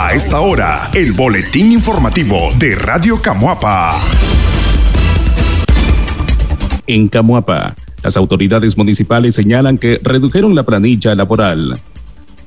A esta hora, el boletín informativo de Radio Camuapa. En Camuapa, las autoridades municipales señalan que redujeron la planilla laboral.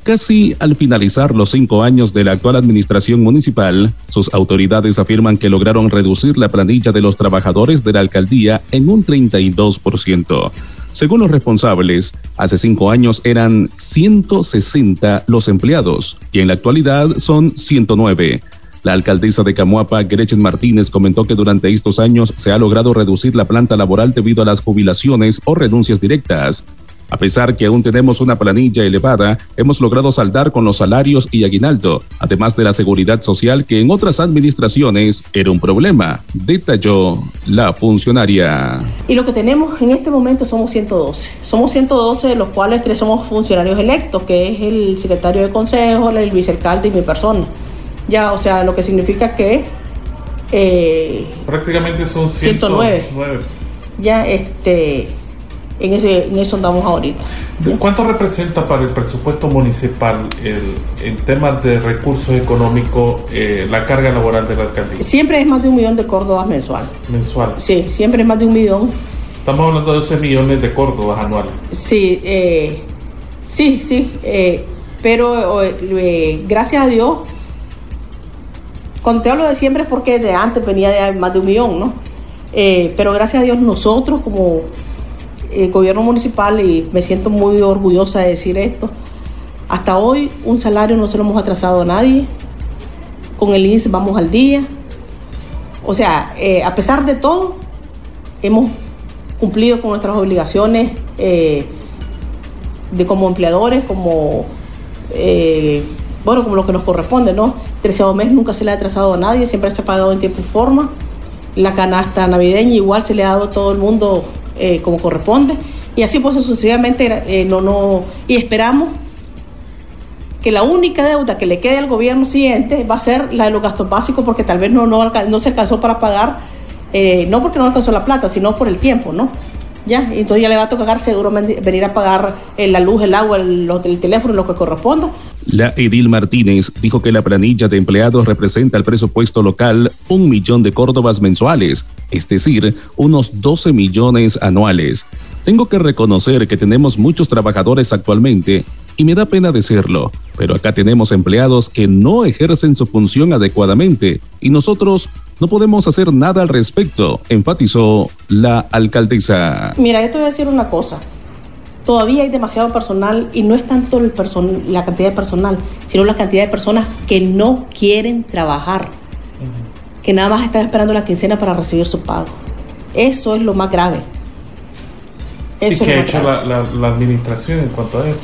Casi al finalizar los cinco años de la actual administración municipal, sus autoridades afirman que lograron reducir la planilla de los trabajadores de la alcaldía en un 32%. Según los responsables, hace cinco años eran 160 los empleados y en la actualidad son 109. La alcaldesa de Camuapa, Gretchen Martínez, comentó que durante estos años se ha logrado reducir la planta laboral debido a las jubilaciones o renuncias directas. A pesar que aún tenemos una planilla elevada, hemos logrado saldar con los salarios y aguinaldo, además de la seguridad social que en otras administraciones era un problema, detalló la funcionaria. Y lo que tenemos en este momento somos 112. Somos 112 de los cuales tres somos funcionarios electos, que es el secretario de consejo, el vicealcalde y mi persona. Ya, o sea, lo que significa que... Eh, Prácticamente son 109. Ya, este en, eso andamos ahorita. ¿Cuánto representa para el presupuesto municipal el, en temas de recursos económicos eh, la carga laboral de la alcaldía? Siempre es más de un millón de córdobas mensual. Mensual. Sí, siempre es más de un millón. Estamos hablando de 12 millones de córdobas anuales. Sí, eh, sí, sí, eh, pero gracias a Dios, cuando te hablo de siempre es porque de antes venía de más de un millón, ¿no? pero gracias a Dios nosotros como el gobierno municipal, y me siento muy orgullosa de decir esto, hasta hoy un salario no se lo hemos atrasado a nadie, con el INSS vamos al día, o sea, eh, a pesar de todo, hemos cumplido con nuestras obligaciones eh, de como empleadores, como eh, bueno, como lo que nos corresponde, ¿no? Treceavo mes nunca se le ha atrasado a nadie, siempre se ha pagado en tiempo y forma. La canasta navideña igual se le ha dado a todo el mundo eh, como corresponde. Y así pues sucesivamente eh, no, no, y esperamos que la única deuda que le quede al gobierno siguiente va a ser la de los gastos básicos porque tal vez no, no, no se alcanzó para pagar, eh, no porque no alcanzó la plata, sino por el tiempo, ¿no? Ya, entonces ya le va a tocar seguramente venir a pagar la luz, el agua, el, el teléfono, lo que corresponda. La Edil Martínez dijo que la planilla de empleados representa el presupuesto local un millón de córdobas mensuales, es decir, unos 12 millones anuales. Tengo que reconocer que tenemos muchos trabajadores actualmente y me da pena decirlo, pero acá tenemos empleados que no ejercen su función adecuadamente y nosotros no podemos hacer nada al respecto, enfatizó la alcaldesa. Mira, yo te voy a decir una cosa todavía hay demasiado personal y no es tanto el la cantidad de personal, sino la cantidad de personas que no quieren trabajar, que nada más están esperando la quincena para recibir su pago. Eso es lo más grave. Eso ¿Y qué ha hecho la, administración en cuanto a eso?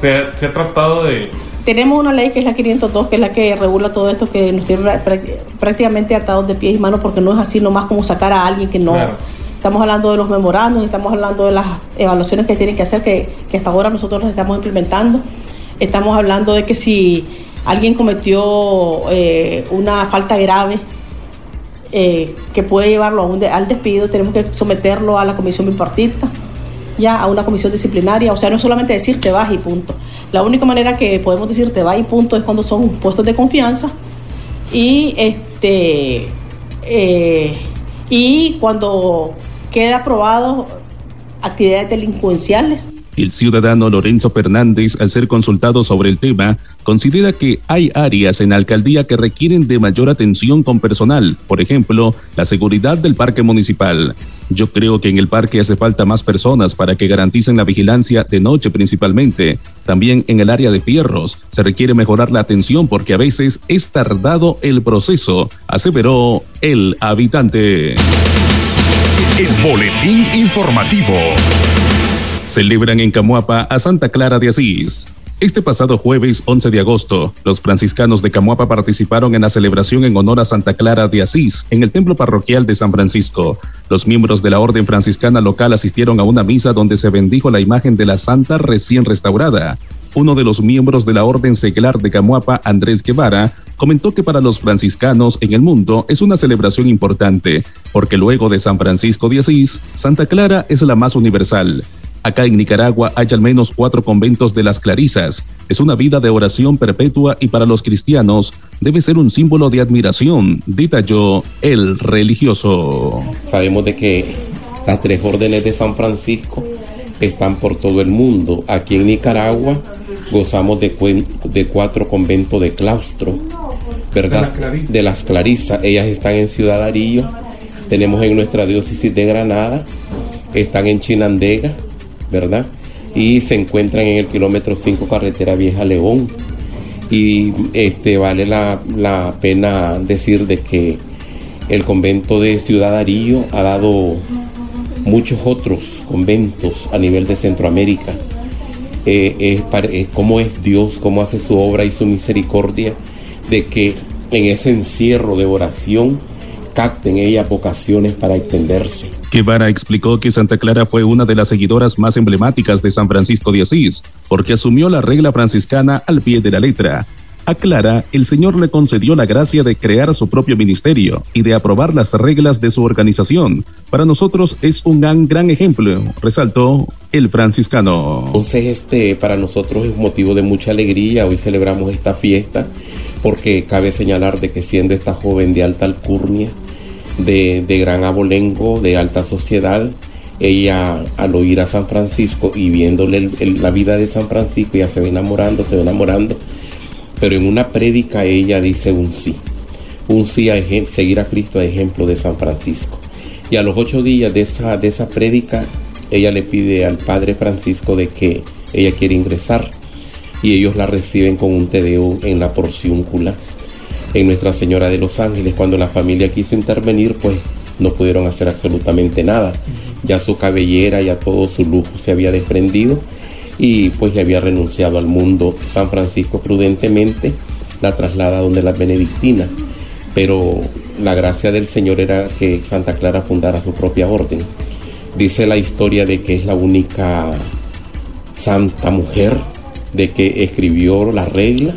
Se ha, se ha, tratado de... Tenemos una ley que es la 502, que es la que regula todo esto, que nos tiene prácticamente atados de pies y manos, porque no es así nomás como sacar a alguien que no... Estamos hablando de los memorandos, estamos hablando de las evaluaciones que tienen que hacer, que, hasta ahora nosotros las estamos implementando. Estamos hablando de que si alguien cometió eh, una falta grave eh, que puede llevarlo al despido, tenemos que someterlo a la comisión bipartita, ya a una comisión disciplinaria. O sea, no es solamente decir te vas y punto. La única manera que podemos decir te vas y punto es cuando son puestos de confianza y este eh, y cuando queda aprobado actividades delincuenciales. El ciudadano Lorenzo Fernández, al ser consultado sobre el tema, considera que hay áreas en la alcaldía que requieren de mayor atención con personal, por ejemplo, la seguridad del parque municipal. Yo creo que en el parque hace falta más personas para que garanticen la vigilancia de noche principalmente. También en el área de fierros se requiere mejorar la atención porque a veces es tardado el proceso, aseveró el habitante. El boletín informativo. Celebran en Camuapa a Santa Clara de Asís. Este pasado jueves 11 de agosto, los franciscanos de Camuapa participaron en la celebración en honor a Santa Clara de Asís en el templo parroquial de San Francisco. Los miembros de la orden franciscana local asistieron a una misa donde se bendijo la imagen de la santa recién restaurada. Uno de los miembros de la Orden Seglar de Camuapa, Andrés Guevara, comentó que para los franciscanos en el mundo es una celebración importante, porque luego de San Francisco de Asís, Santa Clara es la más universal. Acá en Nicaragua hay al menos cuatro conventos de las Clarisas. Es una vida de oración perpetua y para los cristianos debe ser un símbolo de admiración, detalló el religioso. Sabemos de que las tres órdenes de San Francisco están por todo el mundo. Aquí en Nicaragua gozamos de, de cuatro conventos de claustro, ¿verdad? De, las Clarisas. Ellas están en Ciudad Arillo. Tenemos en nuestra diócesis de Granada. Están en Chinandega, ¿verdad? Y se encuentran en el kilómetro 5 carretera Vieja León. Y este vale la, la pena decir de que el convento de Ciudad Arillo ha dado muchos otros conventos a nivel de Centroamérica. Eh, es, es Dios, cómo hace su obra y su misericordia, de que en ese encierro de oración capten ellas vocaciones para extenderse. Guevara explicó que Santa Clara fue una de las seguidoras más emblemáticas de San Francisco de Asís, porque asumió la regla franciscana al pie de la letra, a Clara, el Señor le concedió la gracia de crear su propio ministerio y de aprobar las reglas de su organización. Para nosotros es un gran, gran ejemplo, resaltó el franciscano. Entonces, este para nosotros es motivo de mucha alegría. Hoy celebramos esta fiesta porque cabe señalar de que siendo esta joven de alta alcurnia, de, gran abolengo, de alta sociedad, ella al oír a San Francisco y viéndole la vida de San Francisco, ya se va enamorando, se va enamorando pero en una prédica ella dice un sí. Un sí a seguir a Cristo a ejemplo de San Francisco. Y a los ocho días de esa, de esa prédica, ella le pide al Padre Francisco de que ella quiere ingresar. Y ellos la reciben con un tedeo en la porciúncula. En Nuestra Señora de los Ángeles, cuando la familia quiso intervenir, pues no pudieron hacer absolutamente nada. Ya su cabellera, ya todo su lujo se había desprendido y pues ya había renunciado al mundo. San Francisco prudentemente la traslada donde la benedictina, pero la gracia del Señor era que Santa Clara fundara su propia orden. Dice la historia de que es la única santa mujer de que escribió la regla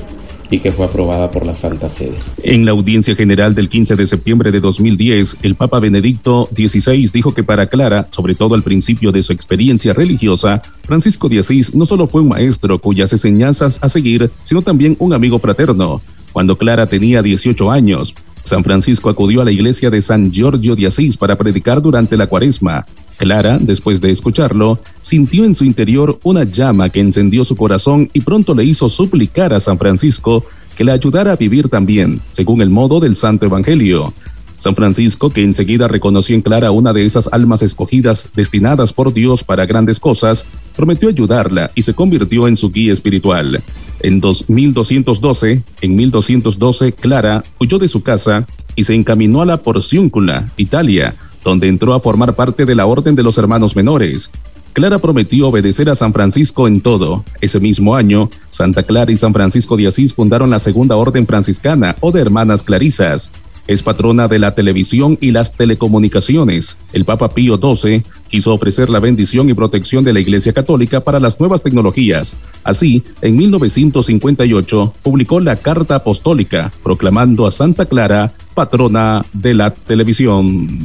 y que fue aprobada por la Santa Sede. En la audiencia general del 15 de septiembre de 2010, el Papa Benedicto XVI dijo que para Clara, sobre todo al principio de su experiencia religiosa, Francisco de Asís no solo fue un maestro cuyas enseñanzas a seguir, sino también un amigo fraterno. Cuando Clara tenía 18 años, San Francisco acudió a la iglesia de San Giorgio de Asís para predicar durante la cuaresma. Clara, después de escucharlo, sintió en su interior una llama que encendió su corazón y pronto le hizo suplicar a San Francisco que le ayudara a vivir también, según el modo del Santo Evangelio. San Francisco, que enseguida reconoció en Clara una de esas almas escogidas destinadas por Dios para grandes cosas, prometió ayudarla y se convirtió en su guía espiritual. En 2212, en 1212, Clara huyó de su casa y se encaminó a la Porciúncula, Italia, donde entró a formar parte de la Orden de los Hermanos Menores. Clara prometió obedecer a San Francisco en todo. Ese mismo año, Santa Clara y San Francisco de Asís fundaron la Segunda Orden Franciscana o de Hermanas Clarisas. Es patrona de la televisión y las telecomunicaciones. El Papa Pío XII quiso ofrecer la bendición y protección de la Iglesia Católica para las nuevas tecnologías. Así, en 1958 publicó la Carta Apostólica, proclamando a Santa Clara patrona de la televisión.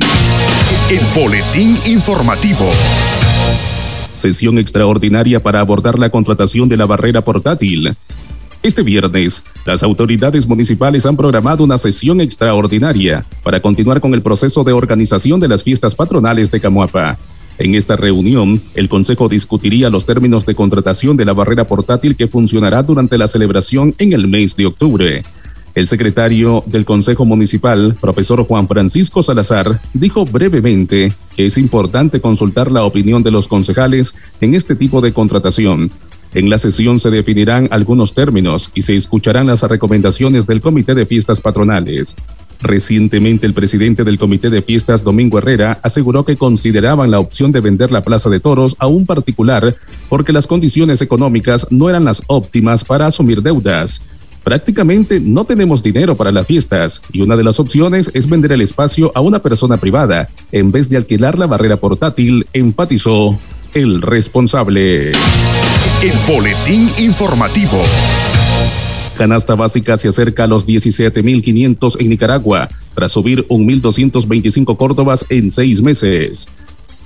El Boletín Informativo. Sesión extraordinaria para abordar la contratación de la barrera portátil. Este viernes, las autoridades municipales han programado una sesión extraordinaria para continuar con el proceso de organización de las fiestas patronales de Camuapa. En esta reunión, el Consejo discutiría los términos de contratación de la barrera portátil que funcionará durante la celebración en el mes de octubre. El secretario del Consejo Municipal, profesor Juan Francisco Salazar, dijo brevemente que es importante consultar la opinión de los concejales en este tipo de contratación, en la sesión se definirán algunos términos y se escucharán las recomendaciones del Comité de Fiestas Patronales. Recientemente el presidente del Comité de Fiestas, Domingo Herrera, aseguró que consideraban la opción de vender la Plaza de Toros a un particular porque las condiciones económicas no eran las óptimas para asumir deudas. Prácticamente no tenemos dinero para las fiestas y una de las opciones es vender el espacio a una persona privada en vez de alquilar la barrera portátil, enfatizó el responsable. El boletín informativo. Canasta básica se acerca a los 17.500 en Nicaragua, tras subir 1.225 Córdobas en seis meses.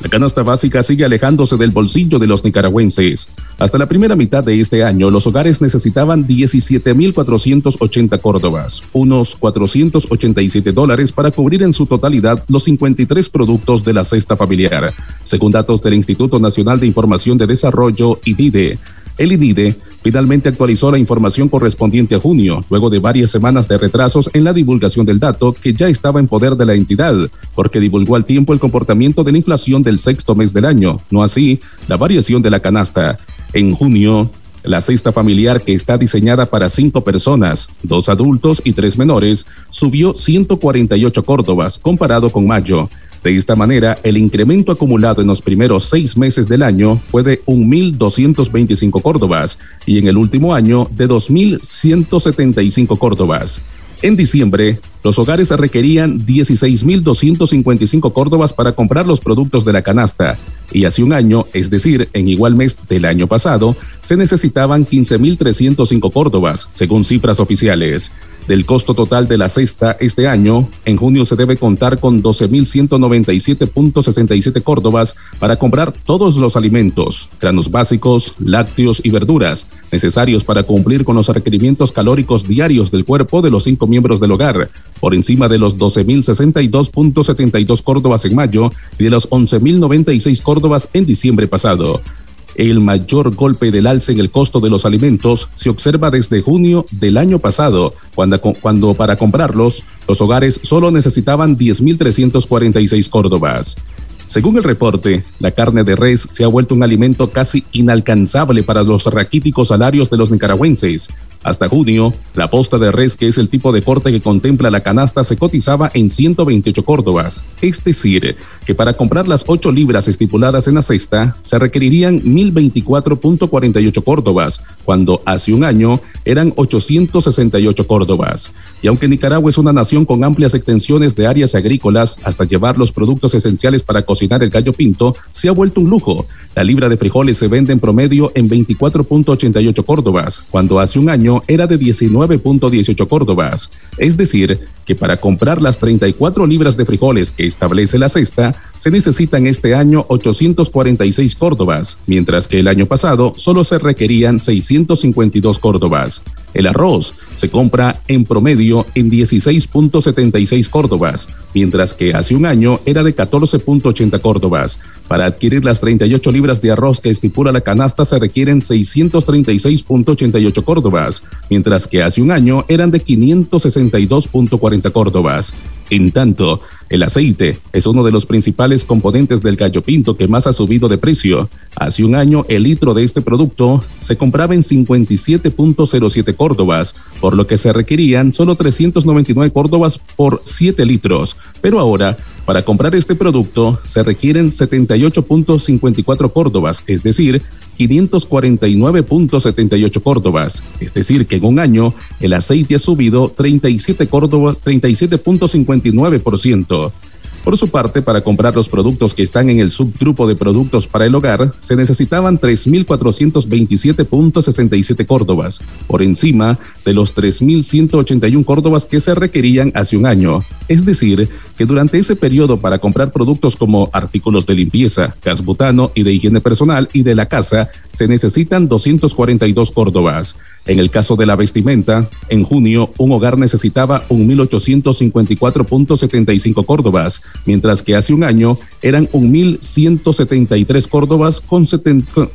La canasta básica sigue alejándose del bolsillo de los nicaragüenses. Hasta la primera mitad de este año, los hogares necesitaban 17.480 córdobas, unos 487 dólares para cubrir en su totalidad los 53 productos de la cesta familiar, según datos del Instituto Nacional de Información de Desarrollo, IDIDE. El IDIDE finalmente actualizó la información correspondiente a junio, luego de varias semanas de retrasos en la divulgación del dato que ya estaba en poder de la entidad, porque divulgó al tiempo el comportamiento de la inflación del sexto mes del año, no así la variación de la canasta. En junio, la cesta familiar que está diseñada para cinco personas, dos adultos y tres menores, subió 148 córdobas comparado con mayo. De esta manera, el incremento acumulado en los primeros seis meses del año fue de 1.225 córdobas y en el último año de 2.175 córdobas. En diciembre, los hogares requerían 16.255 córdobas para comprar los productos de la canasta y hace un año, es decir, en igual mes del año pasado, se necesitaban 15.305 córdobas, según cifras oficiales. Del costo total de la cesta este año, en junio se debe contar con 12.197.67 córdobas para comprar todos los alimentos, granos básicos, lácteos y verduras necesarios para cumplir con los requerimientos calóricos diarios del cuerpo de los cinco miembros del hogar, por encima de los 12.062.72 córdobas en mayo y de los 11.096 córdobas en diciembre pasado. El mayor golpe del alce en el costo de los alimentos se observa desde junio del año pasado, cuando, cuando para comprarlos los hogares solo necesitaban 10.346 córdobas. Según el reporte, la carne de res se ha vuelto un alimento casi inalcanzable para los raquíticos salarios de los nicaragüenses. Hasta junio, la posta de res, que es el tipo de corte que contempla la canasta, se cotizaba en 128 córdobas. Es decir, que para comprar las 8 libras estipuladas en la cesta, se requerirían 1024.48 córdobas, cuando hace un año eran 868 córdobas. Y aunque Nicaragua es una nación con amplias extensiones de áreas agrícolas, hasta llevar los productos esenciales para cocinar, el gallo pinto se ha vuelto un lujo. La libra de frijoles se vende en promedio en 24.88 córdobas, cuando hace un año era de 19.18 córdobas. Es decir, que para comprar las 34 libras de frijoles que establece la cesta, se necesitan este año 846 córdobas, mientras que el año pasado solo se requerían 652 córdobas. El arroz se compra en promedio en 16.76 córdobas, mientras que hace un año era de 14.80 córdobas. Para adquirir las 38 libras de arroz que estipula la canasta se requieren 636.88 córdobas, mientras que hace un año eran de 562.40 córdobas. En tanto, el aceite es uno de los principales componentes del gallo pinto que más ha subido de precio. Hace un año el litro de este producto se compraba en 57.07 córdobas, por lo que se requerían solo 399 córdobas por 7 litros. Pero ahora, para comprar este producto se requieren 78.54 córdobas, es decir, 549.78 córdobas. Es decir, que en un año el aceite ha subido 37 córdobas, 37.59%. Por su parte, para comprar los productos que están en el subgrupo de productos para el hogar, se necesitaban 3.427.67 córdobas, por encima de los 3.181 córdobas que se requerían hace un año. Es decir, que durante ese periodo para comprar productos como artículos de limpieza, gas butano y de higiene personal y de la casa, se necesitan 242 córdobas. En el caso de la vestimenta, en junio un hogar necesitaba 1.854.75 córdobas, mientras que hace un año eran 1.173 córdobas con,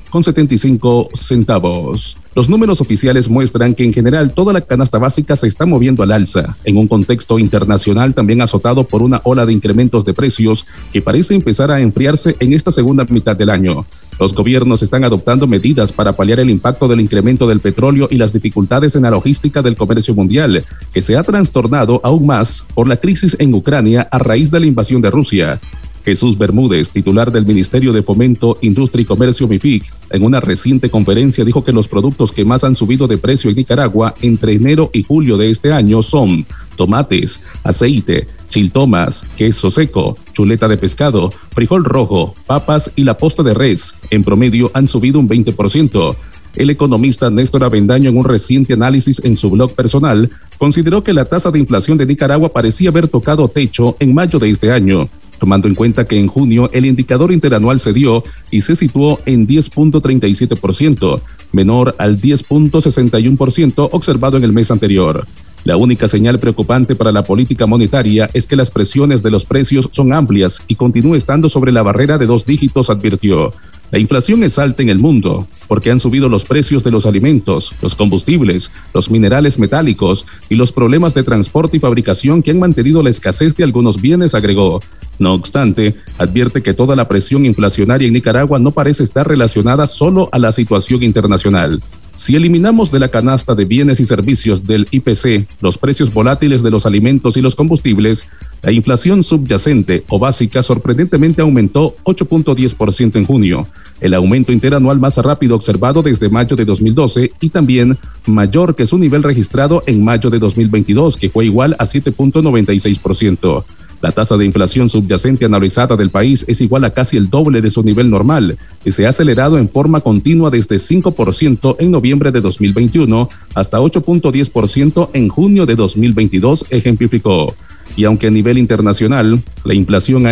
con 75 centavos. Los números oficiales muestran que en general toda la canasta básica se está moviendo al alza, en un contexto internacional también azotado por una ola de incrementos de precios que parece empezar a enfriarse en esta segunda mitad del año. Los gobiernos están adoptando medidas para paliar el impacto del incremento del petróleo y las dificultades en la logística del comercio mundial, que se ha trastornado aún más por la crisis en Ucrania a raíz de la invasión de Rusia. Jesús Bermúdez, titular del Ministerio de Fomento, Industria y Comercio MIFIC, en una reciente conferencia dijo que los productos que más han subido de precio en Nicaragua entre enero y julio de este año son tomates, aceite, chiltomas, queso seco, chuleta de pescado, frijol rojo, papas y la posta de res. En promedio han subido un 20%. El economista Néstor Avendaño, en un reciente análisis en su blog personal, consideró que la tasa de inflación de Nicaragua parecía haber tocado techo en mayo de este año. Tomando en cuenta que en junio el indicador interanual se dio y se situó en 10.37%, menor al 10.61% observado en el mes anterior. La única señal preocupante para la política monetaria es que las presiones de los precios son amplias y continúa estando sobre la barrera de dos dígitos, advirtió. La inflación es alta en el mundo porque han subido los precios de los alimentos, los combustibles, los minerales metálicos y los problemas de transporte y fabricación que han mantenido la escasez de algunos bienes, agregó. No obstante, advierte que toda la presión inflacionaria en Nicaragua no parece estar relacionada solo a la situación internacional. Si eliminamos de la canasta de bienes y servicios del IPC los precios volátiles de los alimentos y los combustibles, la inflación subyacente o básica sorprendentemente aumentó 8.10% en junio, el aumento interanual más rápido observado desde mayo de 2012 y también mayor que su nivel registrado en mayo de 2022, que fue igual a 7.96%. La tasa de inflación subyacente analizada del país es igual a casi el doble de su nivel normal y se ha acelerado en forma continua desde 5% en noviembre de 2021 hasta 8.10% en junio de 2022, ejemplificó. Y aunque a nivel internacional la inflación,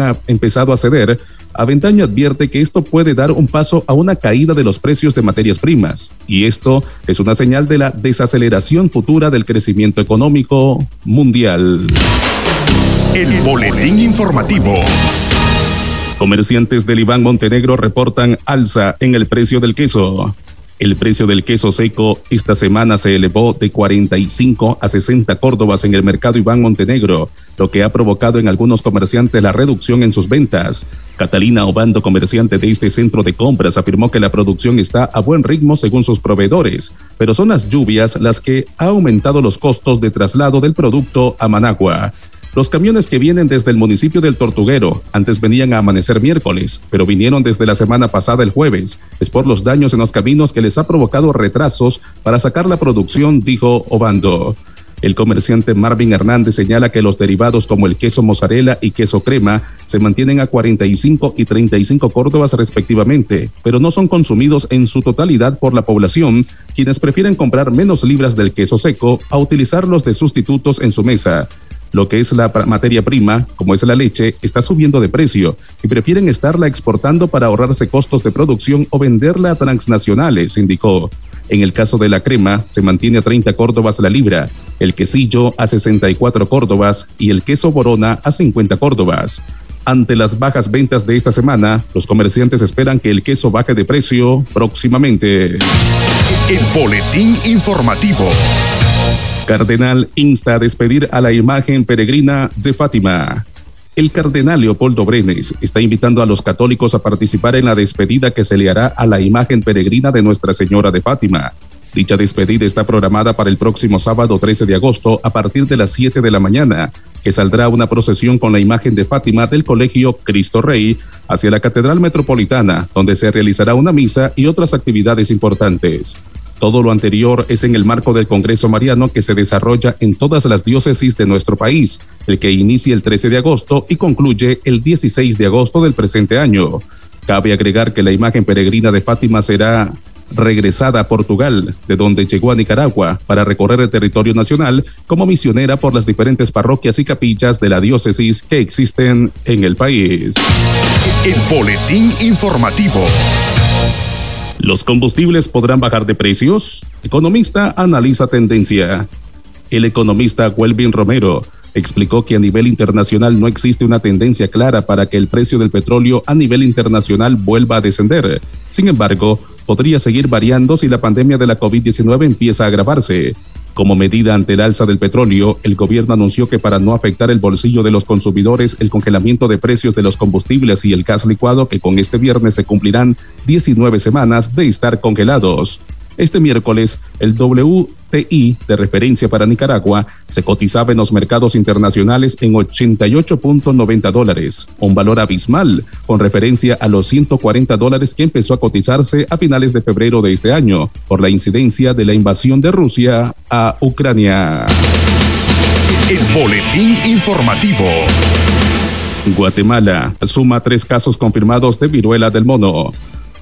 ha, empezado a ceder, Aventaño advierte que esto puede dar un paso a una caída de los precios de materias primas, y esto es una señal de la desaceleración futura del crecimiento económico mundial. El boletín informativo. Comerciantes del Iván Montenegro reportan alza en el precio del queso. El precio del queso seco esta semana se elevó de 45 a 60 córdobas en el mercado Iván Montenegro, lo que ha provocado en algunos comerciantes la reducción en sus ventas. Catalina Obando, comerciante de este centro de compras, afirmó que la producción está a buen ritmo según sus proveedores, pero son las lluvias las que ha aumentado los costos de traslado del producto a Managua. Los camiones que vienen desde el municipio del Tortuguero antes venían a amanecer miércoles, pero vinieron desde la semana pasada el jueves. Es por los daños en los caminos que les ha provocado retrasos para sacar la producción, dijo Obando. El comerciante Marvin Hernández señala que los derivados como el queso mozzarella y queso crema se mantienen a 45 y 35 córdobas respectivamente, pero no son consumidos en su totalidad por la población, quienes prefieren comprar menos libras del queso seco a utilizarlos de sustitutos en su mesa lo que es la materia prima, como es la leche, está subiendo de precio y prefieren estarla exportando para ahorrarse costos de producción o venderla a transnacionales, indicó. En el caso de la crema, se mantiene a 30 córdobas la libra, el quesillo a 64 córdobas y el queso borona a 50 córdobas. Ante las bajas ventas de esta semana, los comerciantes esperan que el queso baje de precio próximamente. El boletín informativo. Cardenal insta a despedir a la imagen peregrina de Fátima. El cardenal Leopoldo Brenes está invitando a los católicos a participar en la despedida que se le hará a la imagen peregrina de Nuestra Señora de Fátima. Dicha despedida está programada para el próximo sábado 13 de agosto a partir de las 7 de la mañana, que saldrá una procesión con la imagen de Fátima del Colegio Cristo Rey hacia la Catedral Metropolitana, donde se realizará una misa y otras actividades importantes. Todo lo anterior es en el marco del Congreso Mariano que se desarrolla en todas las diócesis de nuestro país, el que inicia el 13 de agosto y concluye el 16 de agosto del presente año. Cabe agregar que la imagen peregrina de Fátima será regresada a Portugal, de donde llegó a Nicaragua para recorrer el territorio nacional como misionera por las diferentes parroquias y capillas de la diócesis que existen en el país. El boletín informativo. ¿Los combustibles podrán bajar de precios? Economista analiza tendencia. El economista Welvin Romero explicó que a nivel internacional no existe una tendencia clara para que el precio del petróleo a nivel internacional vuelva a descender. Sin embargo, podría seguir variando si la pandemia de la COVID-19 empieza a agravarse. Como medida ante el alza del petróleo, el gobierno anunció que para no afectar el bolsillo de los consumidores, el congelamiento de precios de los combustibles y el gas licuado que con este viernes se cumplirán 19 semanas de estar congelados. Este miércoles, el WTI de referencia para Nicaragua se cotizaba en los mercados internacionales en 88.90 dólares, un valor abismal con referencia a los 140 dólares que empezó a cotizarse a finales de febrero de este año por la incidencia de la invasión de Rusia a Ucrania. El boletín informativo. Guatemala suma tres casos confirmados de viruela del mono.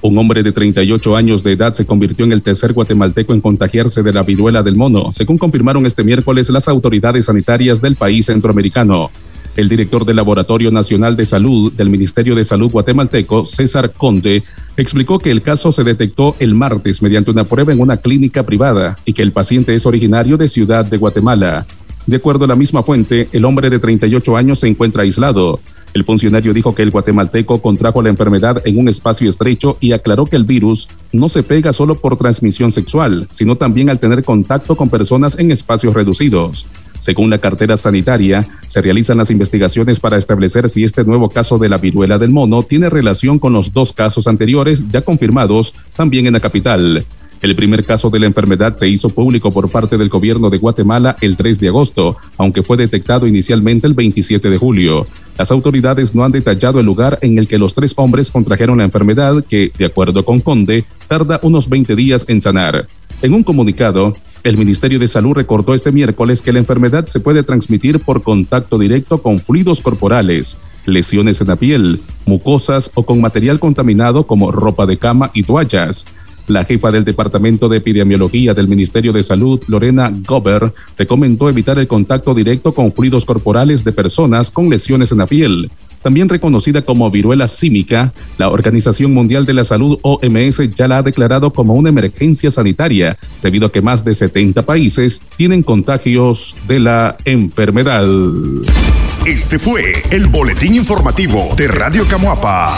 Un hombre de 38 años de edad se convirtió en el tercer guatemalteco en contagiarse de la viruela del mono, según confirmaron este miércoles las autoridades sanitarias del país centroamericano. El director del Laboratorio Nacional de Salud del Ministerio de Salud guatemalteco, César Conde, explicó que el caso se detectó el martes mediante una prueba en una clínica privada y que el paciente es originario de Ciudad de Guatemala. De acuerdo a la misma fuente, el hombre de 38 años se encuentra aislado. El funcionario dijo que el guatemalteco contrajo la enfermedad en un espacio estrecho y aclaró que el virus no se pega solo por transmisión sexual, sino también al tener contacto con personas en espacios reducidos. Según la cartera sanitaria, se realizan las investigaciones para establecer si este nuevo caso de la viruela del mono tiene relación con los dos casos anteriores ya confirmados también en la capital. El primer caso de la enfermedad se hizo público por parte del gobierno de Guatemala el 3 de agosto, aunque fue detectado inicialmente el 27 de julio. Las autoridades no han detallado el lugar en el que los tres hombres contrajeron la enfermedad que, de acuerdo con Conde, tarda unos 20 días en sanar. En un comunicado, el Ministerio de Salud recordó este miércoles que la enfermedad se puede transmitir por contacto directo con fluidos corporales, lesiones en la piel, mucosas o con material contaminado como ropa de cama y toallas. La jefa del Departamento de Epidemiología del Ministerio de Salud, Lorena Gober, recomendó evitar el contacto directo con fluidos corporales de personas con lesiones en la piel. También reconocida como viruela símica, la Organización Mundial de la Salud OMS ya la ha declarado como una emergencia sanitaria, debido a que más de 70 países tienen contagios de la enfermedad. Este fue el boletín informativo de Radio Camuapa.